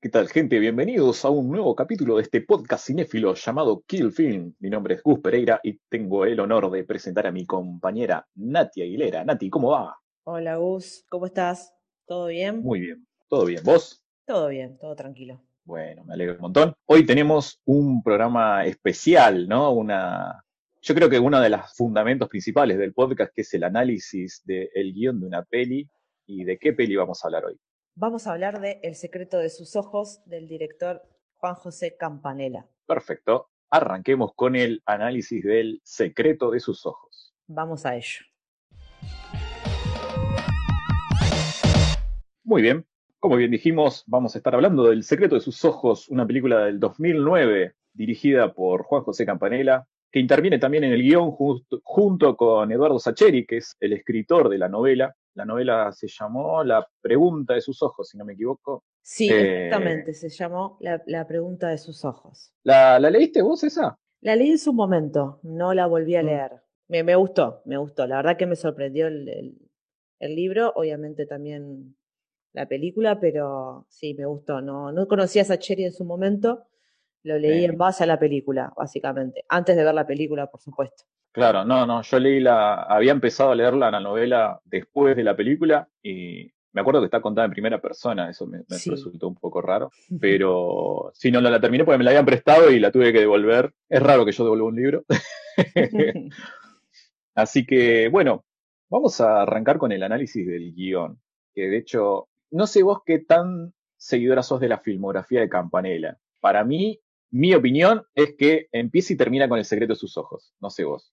¿Qué tal, gente? Bienvenidos a un nuevo capítulo de este podcast cinéfilo llamado Kill Film. Mi nombre es Gus Pereira y tengo el honor de presentar a mi compañera Nati Aguilera. Nati, ¿cómo va? Hola Gus, ¿cómo estás? ¿Todo bien? Muy bien, todo bien. ¿Vos? Todo bien, todo tranquilo. Bueno, me alegro un montón. Hoy tenemos un programa especial, ¿no? Una, yo creo que uno de los fundamentos principales del podcast, que es el análisis del guion de una peli. ¿Y de qué peli vamos a hablar hoy? Vamos a hablar de El secreto de sus ojos del director Juan José Campanella. Perfecto. Arranquemos con el análisis del secreto de sus ojos. Vamos a ello. Muy bien. Como bien dijimos, vamos a estar hablando del secreto de sus ojos, una película del 2009 dirigida por Juan José Campanella, que interviene también en el guion junto con Eduardo Sacheri, que es el escritor de la novela. La novela se llamó La pregunta de sus ojos, si no me equivoco. Sí, Eh, exactamente, se llamó la, La pregunta de sus ojos. ¿La, la leíste vos esa? La leí en su momento, no la volví a Mm. leer. Me, me gustó, me gustó. La verdad que me sorprendió el, el- el libro, obviamente también la película, pero sí, me gustó. No, no conocía a Sacheri en su momento, lo leí en base a la película, básicamente. Antes de ver la película, por supuesto. Claro, no, no, yo leí la, había empezado a leerla la novela después de la película y me acuerdo que está contada en primera persona, eso me, me Sí. resultó un poco raro, pero sí, no, no la terminé porque me la habían prestado y la tuve que devolver. Es raro que yo devuelva un libro. Así que, bueno, vamos a arrancar con el análisis del guion, que de hecho, no sé vos qué tan seguidora sos de la filmografía de Campanella. Para mí, mi opinión es que empieza y termina con el secreto de sus ojos, no sé vos.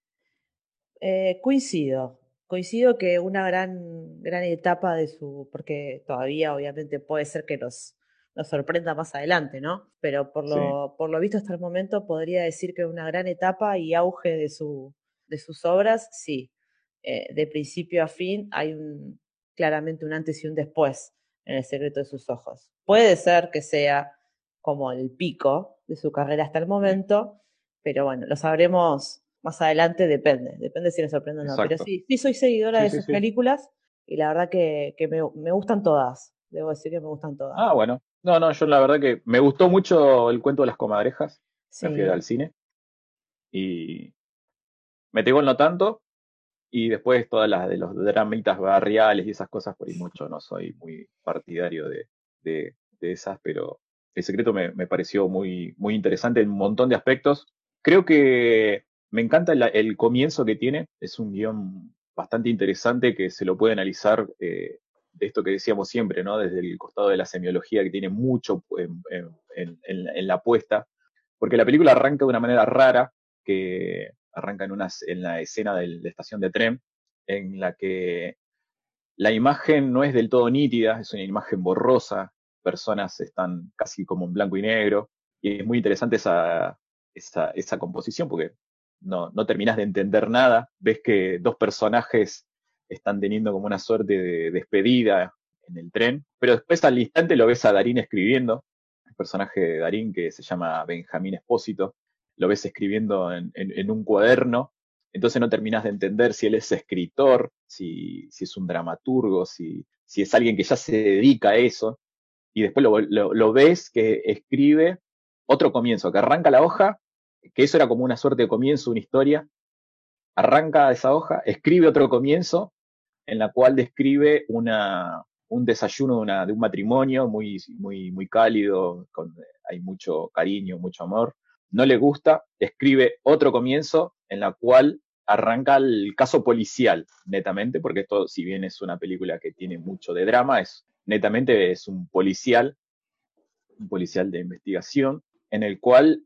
Eh, coincido, coincido que una gran, gran etapa de su, porque todavía obviamente puede ser que nos, nos sorprenda más adelante, ¿no? Pero por Sí. lo, por lo visto hasta el momento podría decir que una gran etapa y auge de, su, de sus obras, sí. Eh, de principio a fin hay un, claramente un antes y un después en el secreto de sus ojos. Puede ser que sea como el pico de su carrera hasta el momento, pero bueno, lo sabremos más adelante, depende, depende si nos sorprende o no. Pero sí, sí soy seguidora Sí, de sí, sus sí. películas y la verdad que, que me, me gustan todas, debo decir que me gustan todas. Ah, bueno. No, no, yo la verdad que me gustó mucho el cuento de las comadrejas. Sí. Me fui al cine. Y Metegol no tanto. Y después todas las de los dramitas barriales y esas cosas, por ahí mucho no soy muy partidario de, de- de esas, pero el secreto me, pareció muy, muy interesante en un montón de aspectos. Creo que me encanta el, comienzo que tiene. Es un guion bastante interesante que se lo puede analizar eh, de esto que decíamos siempre, ¿no? Desde el costado de la semiología, que tiene mucho en la apuesta, porque la película arranca de una manera rara, que arranca en, una, en la escena de la estación de tren, en la que la imagen no es del todo nítida, es una imagen borrosa, personas están casi como en blanco y negro, y es muy interesante esa, esa, esa composición, porque no, no terminas de entender nada, ves que dos personajes están teniendo como una suerte de despedida en el tren, pero después al instante lo ves a Darín escribiendo, el personaje de Darín que se llama Benjamín Espósito, lo ves escribiendo en, en- en un cuaderno, entonces no terminas de entender si él es escritor, si, si es un dramaturgo, si, si es alguien que ya se dedica a eso, y después lo, ves que escribe otro comienzo, que arranca la hoja, que eso era como una suerte de comienzo, una historia, arranca esa hoja, escribe otro comienzo, en la cual describe una, un desayuno de, una- de un matrimonio muy, muy, muy cálido, con, hay mucho cariño, mucho amor. No le gusta, escribe otro comienzo en la cual arranca el caso policial, netamente, porque esto, si bien es una película que tiene mucho de drama, es netamente es un policial, un policial de investigación, en el cual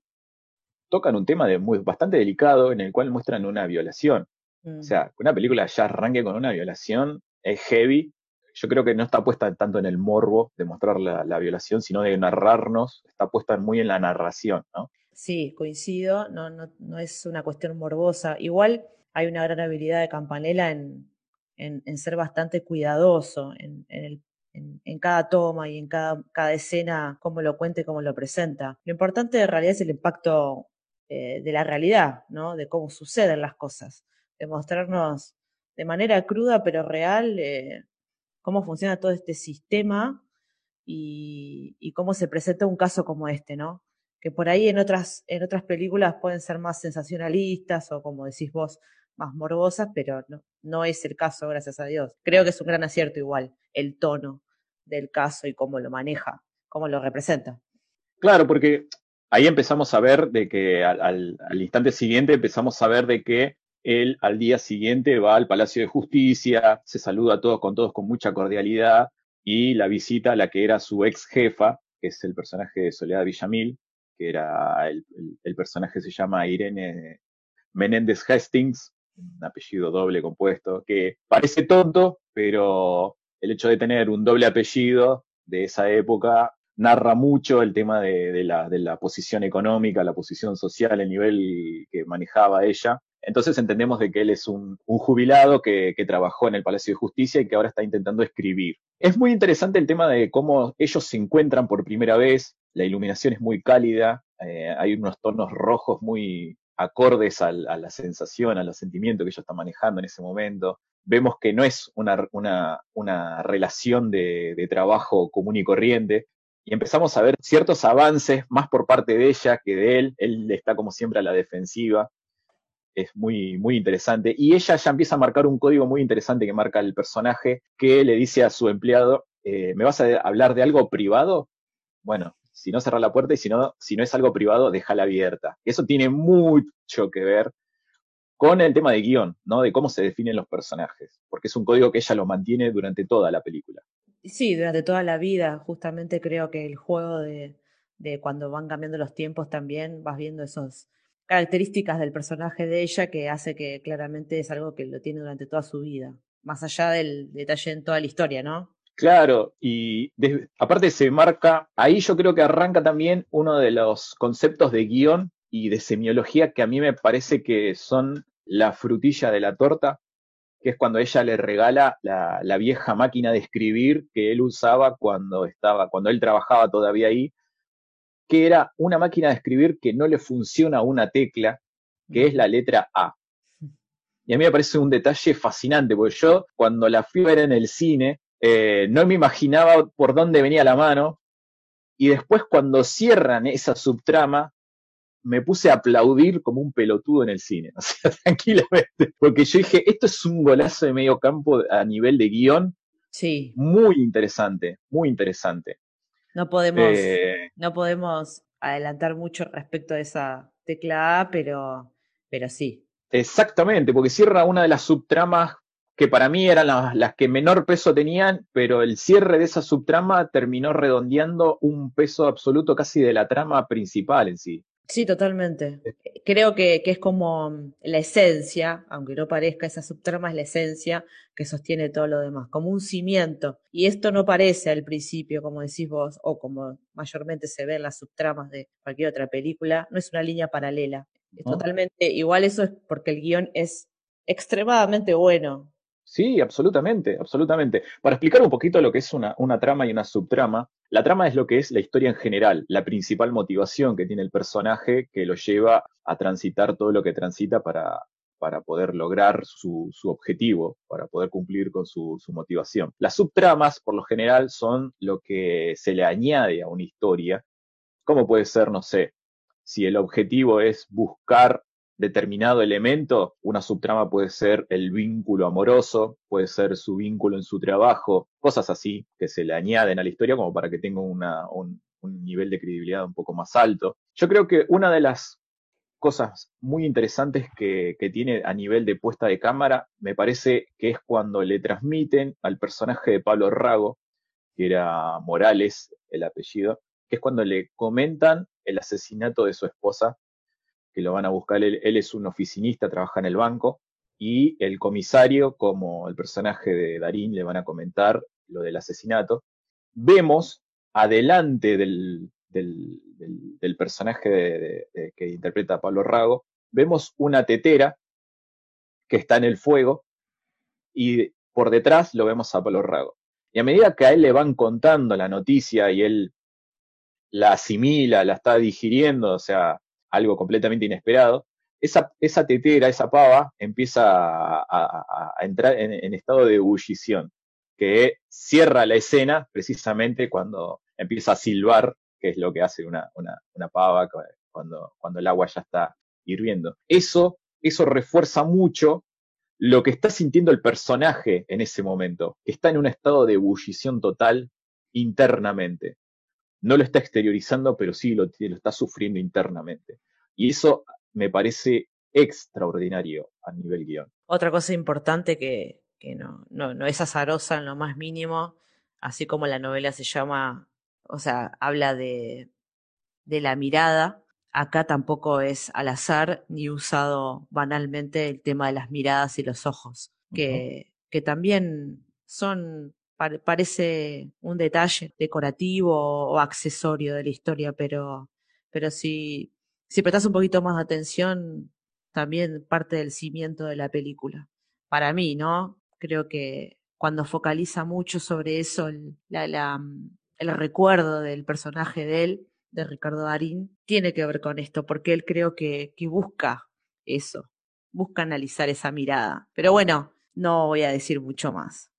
tocan un tema de muy, bastante delicado, en el cual muestran una violación. Mm. O sea, que una película ya arranque con una violación es heavy. Yo creo que no está puesta tanto en el morbo de mostrar la, violación, sino de narrarnos, está puesta muy en la narración, ¿no? Sí, coincido, no, no, no es una cuestión morbosa. Igual hay una gran habilidad de Campanella en, en, ser bastante cuidadoso en, el, en, cada toma y en cada, cada escena, cómo lo cuenta y cómo lo presenta. Lo importante en realidad es el impacto eh, de la realidad, ¿no? De cómo suceden las cosas, de mostrarnos de manera cruda pero real eh, cómo funciona todo este sistema y, y, cómo se presenta un caso como este, ¿no? Que por ahí en otras, en otras películas pueden ser más sensacionalistas o como decís vos, más morbosas, pero no, no es el caso, gracias a Dios. Creo que es un gran acierto igual, el tono del caso y cómo lo maneja, cómo lo representa. Claro, porque ahí empezamos a ver de que al, instante siguiente empezamos a ver de que él al día siguiente va al Palacio de Justicia, se saluda a todos con todos con mucha cordialidad y la visita a la que era su ex jefa, que es el personaje de Soledad Villamil, que era el, el personaje se llama Irene Menéndez Hastings, un apellido doble compuesto, que parece tonto, pero el hecho de tener un doble apellido de esa época narra mucho el tema de, la, posición económica, la posición social, el nivel que manejaba ella. Entonces entendemos de que él es un, jubilado que, trabajó en el Palacio de Justicia y que ahora está intentando escribir. Es muy interesante el tema de cómo ellos se encuentran por primera vez, la iluminación es muy cálida, eh, hay unos tonos rojos muy, acordes a la sensación, a los sentimientos que ella está manejando en ese momento. Vemos que no es una, una, relación de, trabajo común y corriente, y empezamos a ver ciertos avances más por parte de ella que de él. Él está como siempre a la defensiva. Es muy, muy interesante. Y ella ya empieza a marcar un código muy interesante que marca el personaje, que le dice a su empleado, eh, ¿me vas a hablar de algo privado? Bueno, si no cerrar la puerta y si no, si no es algo privado, déjala abierta. Eso tiene mucho que ver con el tema de guion, ¿no? De cómo se definen los personajes, porque es un código que ella lo mantiene durante toda la película. Sí, durante toda la vida, justamente creo que el juego de, de cuando van cambiando los tiempos también vas viendo esas características del personaje de ella que hace que claramente es algo que lo tiene durante toda su vida, más allá del detalle en toda la historia, ¿no? Claro, y aparte se marca, ahí yo creo que arranca también uno de los conceptos de guion y de semiología que a mí me parece que son la frutilla de la torta, que es cuando ella le regala la, la vieja máquina de escribir que él usaba cuando estaba, cuando él trabajaba todavía ahí, que era una máquina de escribir que no le funciona una tecla, que es la letra A. Y a mí me parece un detalle fascinante, porque yo cuando la fui a ver en el cine, eh, no me imaginaba por dónde venía la mano. Y después cuando cierran esa subtrama, me puse a aplaudir como un pelotudo en el cine, o sea, tranquilamente, porque yo dije, esto es un golazo de medio campo a nivel de guion. Sí. Muy interesante, muy interesante. No podemos, eh, no podemos adelantar mucho respecto a esa tecla A, pero, pero sí. Exactamente, porque cierra una de las subtramas que para mí eran las, que menor peso tenían, pero el cierre de esa subtrama terminó redondeando un peso absoluto casi de la trama principal en sí. Sí, totalmente. Creo que, es como la esencia, aunque no parezca, esa subtrama es la esencia que sostiene todo lo demás, como un cimiento. Y esto no parece al principio, como decís vos, o como mayormente se ve en las subtramas de cualquier otra película, no es una línea paralela. Es totalmente igual, eso es porque el guion es extremadamente bueno. Sí, absolutamente, absolutamente. Para explicar un poquito lo que es una, trama y una subtrama, la trama es lo que es la historia en general, la principal motivación que tiene el personaje que lo lleva a transitar todo lo que transita para, para poder lograr su, objetivo, para poder cumplir con su, su, motivación. Las subtramas, por lo general, son lo que se le añade a una historia, como puede ser, no sé, si el objetivo es buscar determinado elemento, una subtrama puede ser el vínculo amoroso, puede ser su vínculo en su trabajo, cosas así que se le añaden a la historia como para que tenga un, nivel de credibilidad un poco más alto. Yo creo que una de las cosas muy interesantes que, que, tiene a nivel de puesta de cámara, me parece que es cuando le transmiten al personaje de Pablo Rago, que era Morales el apellido, que es cuando le comentan el asesinato de su esposa que lo van a buscar. Él, es un oficinista, trabaja en el banco y el comisario, como el personaje de Darín, le van a comentar lo del asesinato. Vemos adelante del, del, personaje que interpreta Pablo Rago, vemos una tetera que está en el fuego y por detrás lo vemos a Pablo Rago. Y a medida que a él le van contando la noticia y él la asimila, la está digiriendo, o sea, algo completamente inesperado, esa, tetera, esa pava, empieza a, entrar en, estado de ebullición, que cierra la escena precisamente cuando empieza a silbar, que es lo que hace una, pava cuando, cuando el agua ya está hirviendo. Eso, eso refuerza mucho lo que está sintiendo el personaje en ese momento, que está en un estado de ebullición total internamente. No lo está exteriorizando, pero sí lo, lo está sufriendo internamente. Y eso me parece extraordinario a nivel guion. Otra cosa importante que, no, no, es azarosa en lo más mínimo, así como la novela se llama, o sea, habla de, de la mirada, acá tampoco es al azar ni usado banalmente el tema de las miradas y los ojos, que, que también son, parece un detalle decorativo o accesorio de la historia, pero, pero si, si prestas un poquito más de atención, también parte del cimiento de la película. Para mí, ¿no? Creo que cuando focaliza mucho sobre eso, el, el recuerdo del personaje de él, de Ricardo Darín, tiene que ver con esto, porque él creo que, que busca eso, busca analizar esa mirada. Pero bueno, no voy a decir mucho más.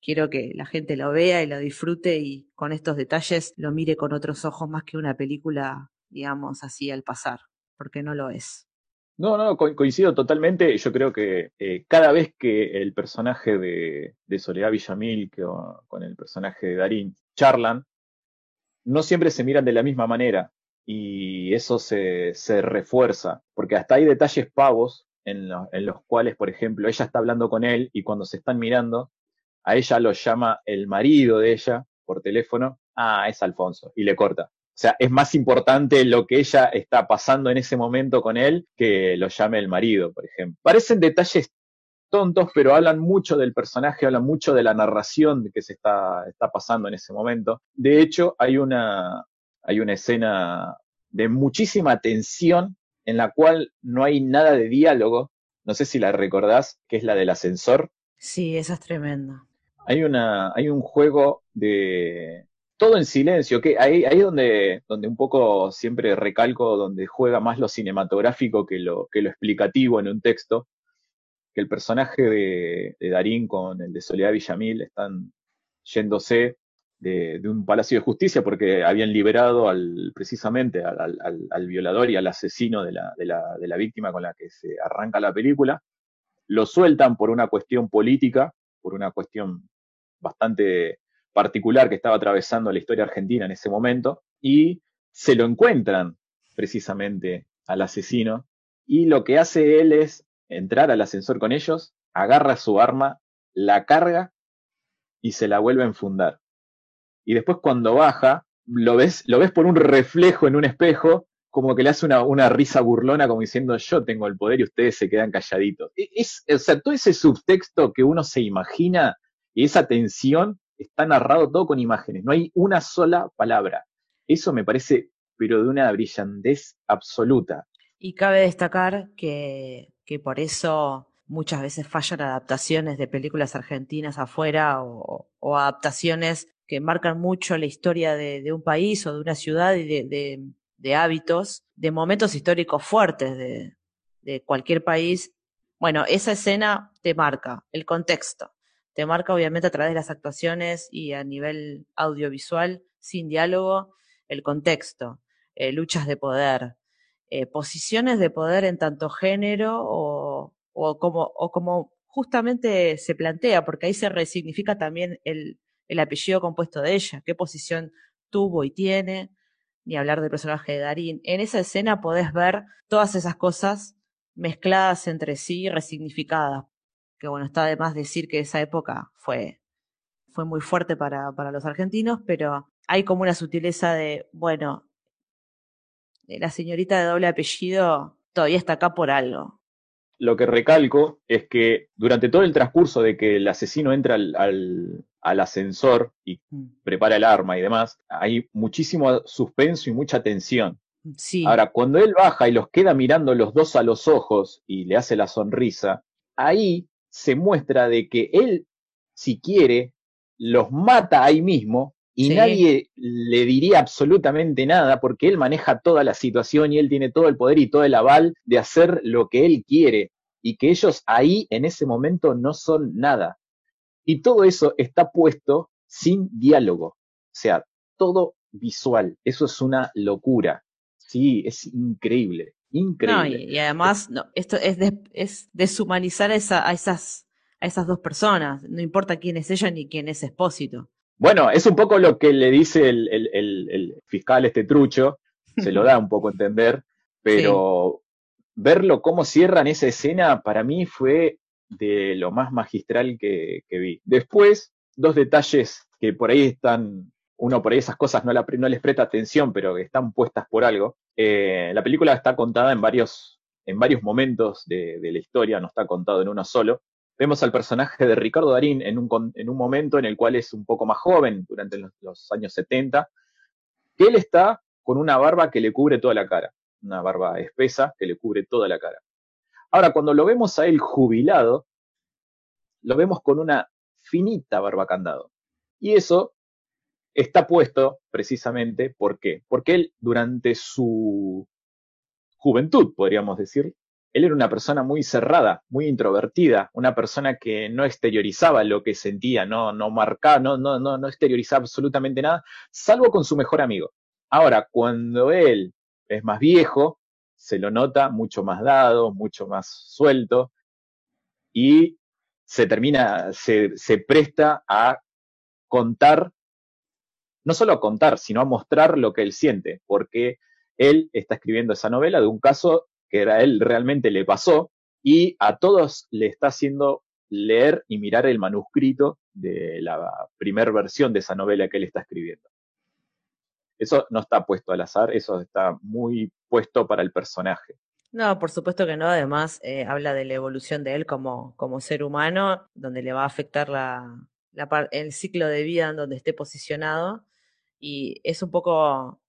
Quiero que la gente lo vea y lo disfrute y con estos detalles lo mire con otros ojos más que una película digamos así, al pasar, porque no lo es. No, no, coincido totalmente. Yo creo que eh, cada vez que el personaje de, Soledad Villamil que, con el personaje de Darín charlan, no siempre se miran de la misma manera y eso se, se refuerza, porque hasta hay detalles pavos en, en, los cuales, por ejemplo, ella está hablando con él y cuando se están mirando, a ella lo llama el marido de ella por teléfono, ah, es Alfonso, y le corta. O sea, es más importante lo que ella está pasando en ese momento con él que lo llame el marido, por ejemplo. Parecen detalles tontos, pero hablan mucho del personaje, hablan mucho de la narración que se está, está pasando en ese momento. De hecho, hay una, hay una escena de muchísima tensión en la cual no hay nada de diálogo. No sé si la recordás, que es la del ascensor. Sí, esa es tremenda. Hay, una, hay un juego de, todo en silencio, que ahí, ahí donde, donde un poco siempre recalco, donde juega más lo cinematográfico que lo, que lo explicativo en un texto, que el personaje de, Darín con el de Soledad Villamil están yéndose de, un palacio de justicia porque habían liberado al, precisamente al, al, violador y al asesino de la, de, la, de la víctima con la que se arranca la película, lo sueltan por una cuestión política, por una cuestión bastante particular que estaba atravesando la historia argentina en ese momento y se lo encuentran precisamente al asesino y lo que hace él es entrar al ascensor con ellos, agarra su arma, la carga y se la vuelve a enfundar. Y después cuando baja, lo ves, lo ves por un reflejo en un espejo, como que le hace una, una risa burlona como diciendo yo tengo el poder y ustedes se quedan calladitos. E, es, o sea, todo ese subtexto que uno se imagina y esa tensión está narrado todo con imágenes, no hay una sola palabra. Eso me parece, pero de una brillantez absoluta. Y cabe destacar que, que por eso muchas veces fallan adaptaciones de películas argentinas afuera o, adaptaciones que marcan mucho la historia de, un país o de una ciudad y de, de, hábitos, de momentos históricos fuertes de cualquier país. Bueno, esa escena te marca el contexto, te marca obviamente a través de las actuaciones y a nivel audiovisual, sin diálogo, el contexto, eh, luchas de poder, eh, posiciones de poder en tanto género o, como, o como justamente se plantea, porque ahí se resignifica también el, el apellido compuesto de ella, qué posición tuvo y tiene, ni hablar del personaje de Darín. En esa escena podés ver todas esas cosas mezcladas entre sí, resignificadas que bueno, está de más decir que esa época fue, fue muy fuerte para, para los argentinos, pero hay como una sutileza de, bueno, la señorita de doble apellido todavía está acá por algo. lo que recalco es que durante todo el transcurso de que el asesino entra al, al, ascensor y mm. prepara el arma y demás, hay muchísimo suspenso y mucha tensión. Sí. Ahora, cuando él baja y los queda mirando los dos a los ojos y le hace la sonrisa, ahí se muestra de que él, si quiere, los mata ahí mismo y nadie le diría absolutamente nada porque él maneja toda la situación y él tiene todo el poder y todo el aval de hacer lo que él quiere y que ellos ahí en ese momento no son nada. Y todo eso está puesto sin diálogo, o sea, todo visual. Eso es una locura. Sí, es increíble, increíble. y, además, no, esto es, es deshumanizar a, esa, a, esas, a esas dos personas. No importa quién es ella ni quién es Espósito. Bueno, es un poco lo que le dice el, fiscal este trucho, se lo da un poco a entender, pero verlo cómo cierran esa escena para mí fue de lo más magistral que, vi. Después, dos detalles que por ahí están, uno por ahí esas cosas no, no les presta atención, pero que están puestas por algo. Eh, la película está contada en varios, en varios momentos de, la historia, no está contado en uno solo. Vemos al personaje de Ricardo Darín en un, en un momento en el cual es un poco más joven, durante los, años 70, que él está con una barba que le cubre toda la cara, una barba espesa que le cubre toda la cara. Ahora, cuando lo vemos a él jubilado, lo vemos con una finita barba candado. Y eso está puesto precisamente, ¿por qué? Porque él durante su juventud, podríamos decir, él era una persona muy cerrada, muy introvertida, una persona que no exteriorizaba lo que sentía, no, no marcaba, no, no, no, no exteriorizaba absolutamente nada, salvo con su mejor amigo. Ahora, cuando él es más viejo, se lo nota mucho más dado, mucho más suelto, y se termina, se, se presta a contar, no solo a contar, sino a mostrar lo que él siente, porque él está escribiendo esa novela de un caso que a él realmente le pasó y a todos le está haciendo leer y mirar el manuscrito de la primera versión de esa novela que él está escribiendo. Eso no está puesto al azar, eso está muy puesto para el personaje. No, por supuesto que no. Además, eh, habla de la evolución de él como, como ser humano, donde le va a afectar la, el ciclo de vida en donde esté posicionado. Y es un poco,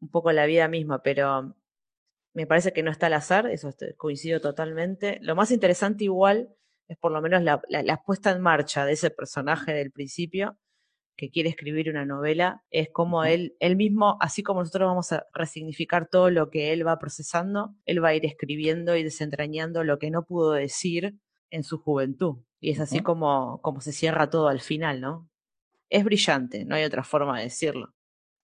un poco la vida misma, pero me parece que no está al azar, eso coincido totalmente. Lo más interesante igual es por lo menos la, puesta en marcha de ese personaje del principio que quiere escribir una novela, es como él, él mismo, así como nosotros vamos a resignificar todo lo que él va procesando, él va a ir escribiendo y desentrañando lo que no pudo decir en su juventud. Y es así como, como se cierra todo al final, ¿no? Es brillante, no hay otra forma de decirlo.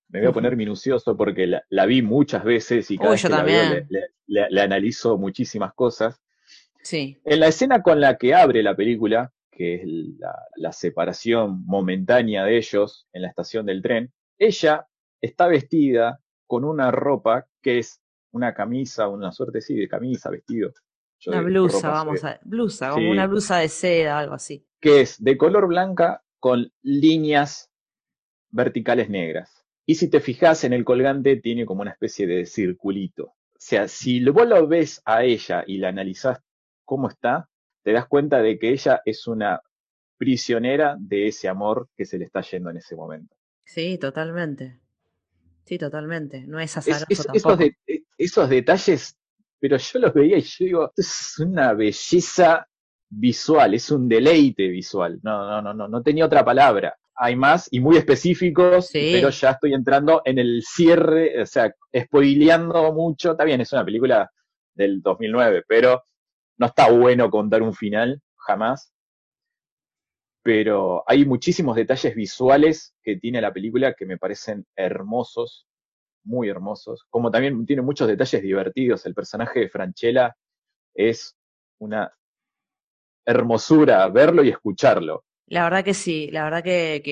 Me voy a poner minucioso porque la, vi muchas veces y cada vez que la veo le, analizo muchísimas cosas. Sí. En la escena con la que abre la película, que es la, separación momentánea de ellos en la estación del tren, ella está vestida con una ropa que es una camisa, una suerte sí de camisa, vestido. una blusa, vamos a blusa, como una blusa de seda, algo así. Que es de color blanca con líneas verticales negras. Y si te fijas en el colgante, tiene como una especie de circulito. O sea, si vos lo ves a ella y la analizás cómo está, te das cuenta de que ella es una prisionera de ese amor que se le está yendo en ese momento. Sí, totalmente. Sí, totalmente. No es azaroso Esos, e, esos, detalles, pero yo los veía y yo digo, es una belleza visual, es un deleite visual. No, no, no, no, no tenía otra palabra hay más y muy específicos, pero ya estoy entrando en el cierre, o sea, spoileando mucho. Está bien, es una película del 2009, pero no está bueno contar un final, jamás. Pero hay muchísimos detalles visuales que tiene la película que me parecen hermosos, muy hermosos. Como también tiene muchos detalles divertidos. El personaje de Franchella es una hermosura verlo y escucharlo. La verdad que sí, la verdad que,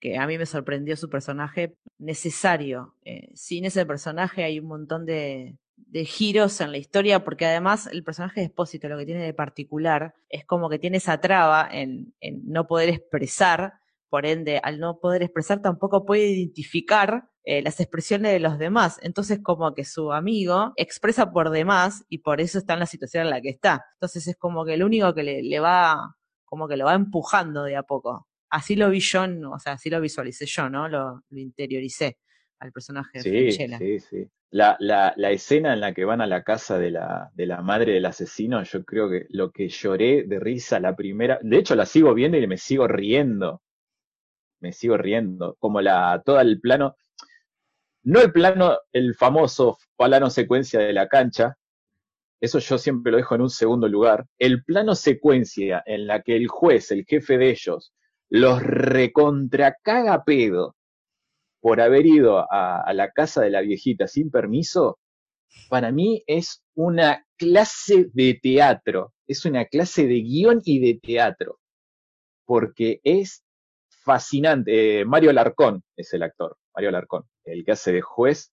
que, a mí me sorprendió su personaje necesario. Eh, sin ese personaje hay un montón de, giros en la historia, porque además el personaje de Espósito lo que tiene de particular es como que tiene esa traba en, en no poder expresar, por ende, al no poder expresar tampoco puede identificar eh, las expresiones de los demás. Entonces, como que su amigo expresa por demás y por eso está en la situación en la que está. Entonces, es como que el único que le, va, como que lo va empujando de a poco. Así lo vi yo, o sea, así lo visualicé yo, ¿no? Lo, interioricé al personaje de Sí, sí, sí. La, la, la, escena en la que van a la casa de la, de la madre del asesino, yo creo que lo que lloré de risa la primera, de hecho la sigo viendo y me sigo riendo, me sigo riendo, como la, todo el plano, no el plano, el famoso plano secuencia de la cancha, eso yo siempre lo dejo en un segundo lugar. El plano secuencia en la que el juez, el jefe de ellos, los recontracaga pedo por haber ido a, la casa de la viejita sin permiso, para mí es una clase de teatro, es una clase de guion y de teatro, porque es fascinante. Eh, Mario Larcón es el actor, Mario Larcón el que hace de juez.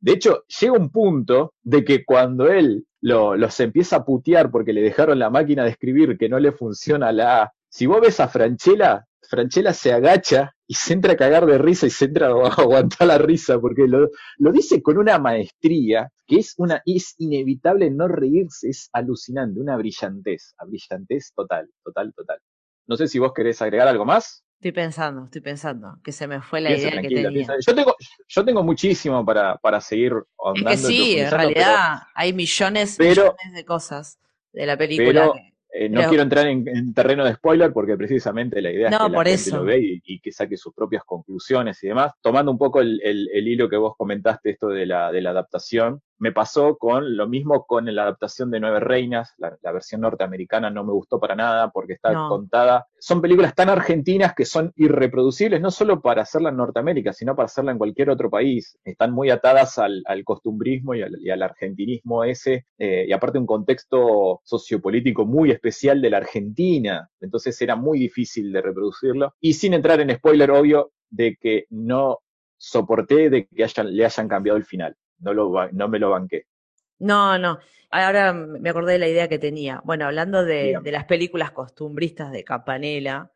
De hecho, llega un punto de que cuando él lo, los empieza a putear porque le dejaron la máquina de escribir que no le funciona la A, si vos ves a Franchella, Franchella se agacha y se entra a cagar de risa y se entra a aguantar la risa porque lo, lo dice con una maestría que es una es inevitable no reírse, es alucinante, una brillantez, a brillantez total, total, total. No sé si vos querés agregar algo más. Estoy pensando, estoy pensando, que se me fue la idea que tenía. Yo tengo, yo tengo muchísimo para, para seguir andando. Es que sí, en realidad hay millones, millones de cosas de la película. Eh, no quiero entrar en, terreno de spoiler porque precisamente la idea es que la gente lo ve y, que saque sus propias conclusiones y demás. Tomando un poco el, hilo que vos comentaste, esto de la, de la adaptación, me pasó con lo mismo con la adaptación de Nueve Reinas, la, versión norteamericana no me gustó para nada porque está contada. Son películas tan argentinas que son irreproducibles, no solo para hacerla en Norteamérica, sino para hacerla en cualquier otro país. Están muy atadas al, costumbrismo y al, argentinismo ese, eh, y aparte un contexto sociopolítico muy especial de la Argentina. Entonces era muy difícil de reproducirlo. Y sin entrar en spoiler obvio de que no soporté de que le hayan cambiado el final no, lo, no me lo banqué. No, no. Ahora me acordé de la idea que tenía. Bueno, hablando de, las películas costumbristas de Campanella,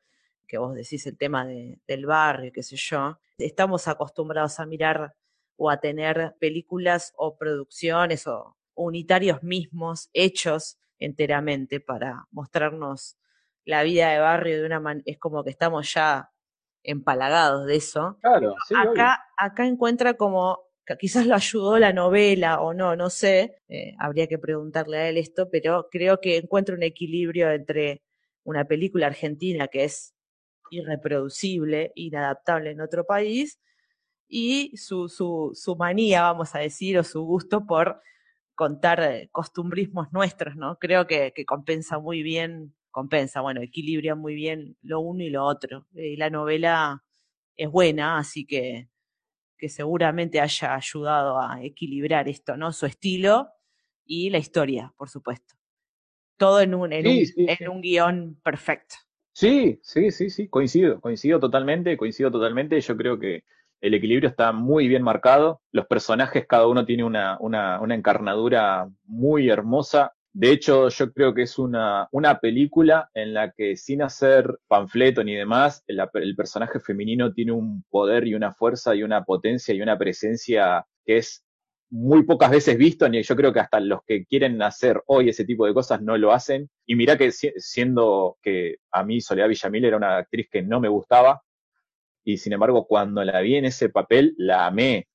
que vos decís el tema del barrio, qué sé yo, estamos acostumbrados a mirar o a tener películas o producciones o unitarios mismos hechos enteramente para mostrarnos la vida de barrio de una manera, es como que estamos ya empalagados de eso. Claro, sí, acá, acá encuentra como quizás lo ayudó la novela o no, no sé, eh, habría que preguntarle a él esto, pero creo que encuentra un equilibrio entre una película argentina que es irreproducible, inadaptable en otro país, y su, su, su manía, vamos a decir, o su gusto por contar eh, costumbrismos nuestros, ¿no? Creo que, que compensa muy bien, compensa, bueno, equilibra muy bien lo uno y lo otro. Y la novela es buena, así que que seguramente haya ayudado a equilibrar esto, ¿no? Su estilo y la historia, por supuesto. Todo en un, en, un, guion perfecto. Sí, sí, sí, sí, coincido, coincido totalmente, coincido totalmente. Yo creo que el equilibrio está muy bien marcado. Los personajes, cada uno tiene una, una, una encarnadura muy hermosa. De hecho, yo creo que es una, una película en la que sin hacer panfleto ni demás, el, personaje femenino tiene un poder y una fuerza y una potencia y una presencia que es muy pocas veces visto, y yo creo que hasta los que quieren hacer hoy ese tipo de cosas no lo hacen. Y mira que siendo que a mí Soledad Villamil era una actriz que no me gustaba, y sin embargo cuando la vi en ese papel la amé,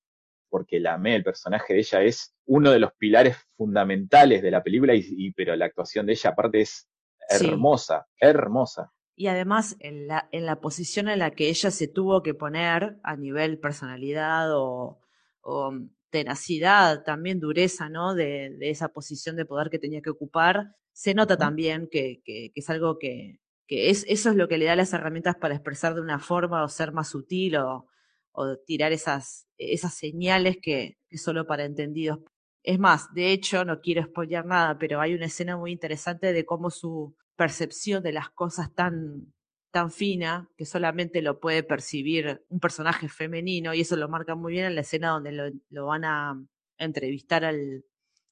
porque la amé, el personaje de ella es uno de los pilares fundamentales de la película, y, pero la actuación de ella aparte es hermosa, hermosa. Y además en la, en la posición en la que ella se tuvo que poner a nivel personalidad o, tenacidad, también dureza, ¿no? De, esa posición de poder que tenía que ocupar, se nota también que, que, es algo que, que es, eso es lo que le da las herramientas para expresar de una forma o ser más sutil o, o tirar esas, esas señales que, que solo para entendidos. Es más, de hecho, no quiero spoilear nada, pero hay una escena muy interesante de cómo su percepción de las cosas tan, tan fina que solamente lo puede percibir un personaje femenino, y eso lo marca muy bien en la escena donde lo, lo van a entrevistar al,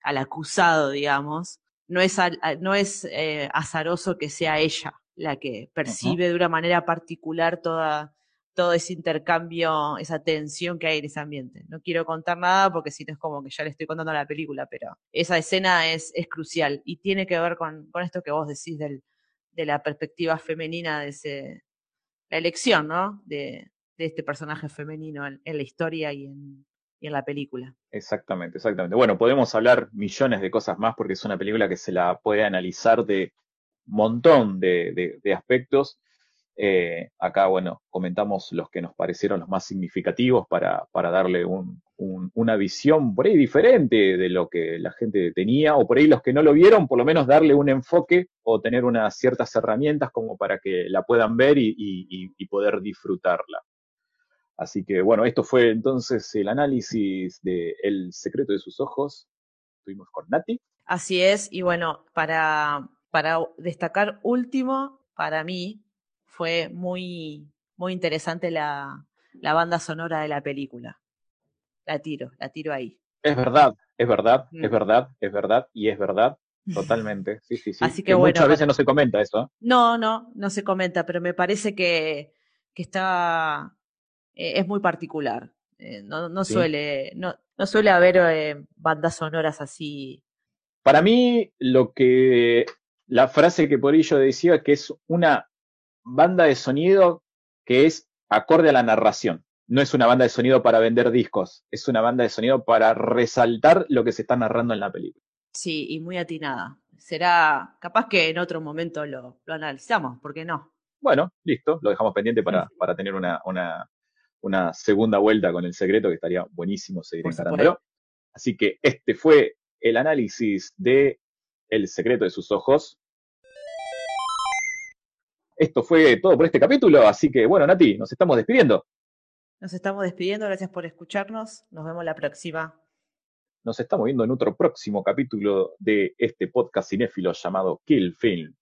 al acusado, digamos. No es, no es eh, azaroso que sea ella la que percibe de una manera particular toda todo ese intercambio, esa tensión que hay en ese ambiente. No quiero contar nada porque si no es como que ya le estoy contando la película, pero esa escena es, es crucial y tiene que ver con, con esto que vos decís del, de la perspectiva femenina de ese, la elección, ¿no? De, de este personaje femenino en, la historia y en, y en la película. Exactamente, exactamente. Bueno, podemos hablar millones de cosas más porque es una película que se la puede analizar de montón de, de aspectos eh, acá, bueno, comentamos los que nos parecieron los más significativos para, para darle un, un, una visión por ahí diferente de lo que la gente tenía, o por ahí los que no lo vieron, por lo menos darle un enfoque o tener unas ciertas herramientas como para que la puedan ver y poder disfrutarla. Así que bueno, esto fue entonces el análisis de El secreto de sus ojos. Estuvimos con Nati. Así es, y bueno, para, para destacar último, para mí, fue muy, muy interesante la, la banda sonora de la película. La tiro, la tiro ahí. Es verdad, es verdad, mm. es verdad, es verdad y es verdad. Totalmente, sí, sí, sí. Así que, que bueno, muchas veces no se comenta eso. No, no, no se comenta, pero me parece que, que está, eh, es muy particular. Eh, no, no ¿Sí? suele, no, no suele haber eh, bandas sonoras así. Para mí, lo que, la frase que por ello decía, que es una banda de sonido que es acorde a la narración. No es una banda de sonido para vender discos, es una banda de sonido para resaltar lo que se está narrando en la película. Sí, y muy atinada. Será capaz que en otro momento lo, lo analizamos, ¿por qué no? Bueno, listo, lo dejamos pendiente para, para tener una, una, una, segunda vuelta con el secreto, que estaría buenísimo seguir encarándolo. Así que este fue el análisis de El secreto de sus ojos, esto fue todo por este capítulo, así que bueno, Nati, nos estamos despidiendo. Nos estamos despidiendo, gracias por escucharnos, nos vemos la próxima. Nos estamos viendo en otro próximo capítulo de este podcast cinéfilo llamado Kill Film.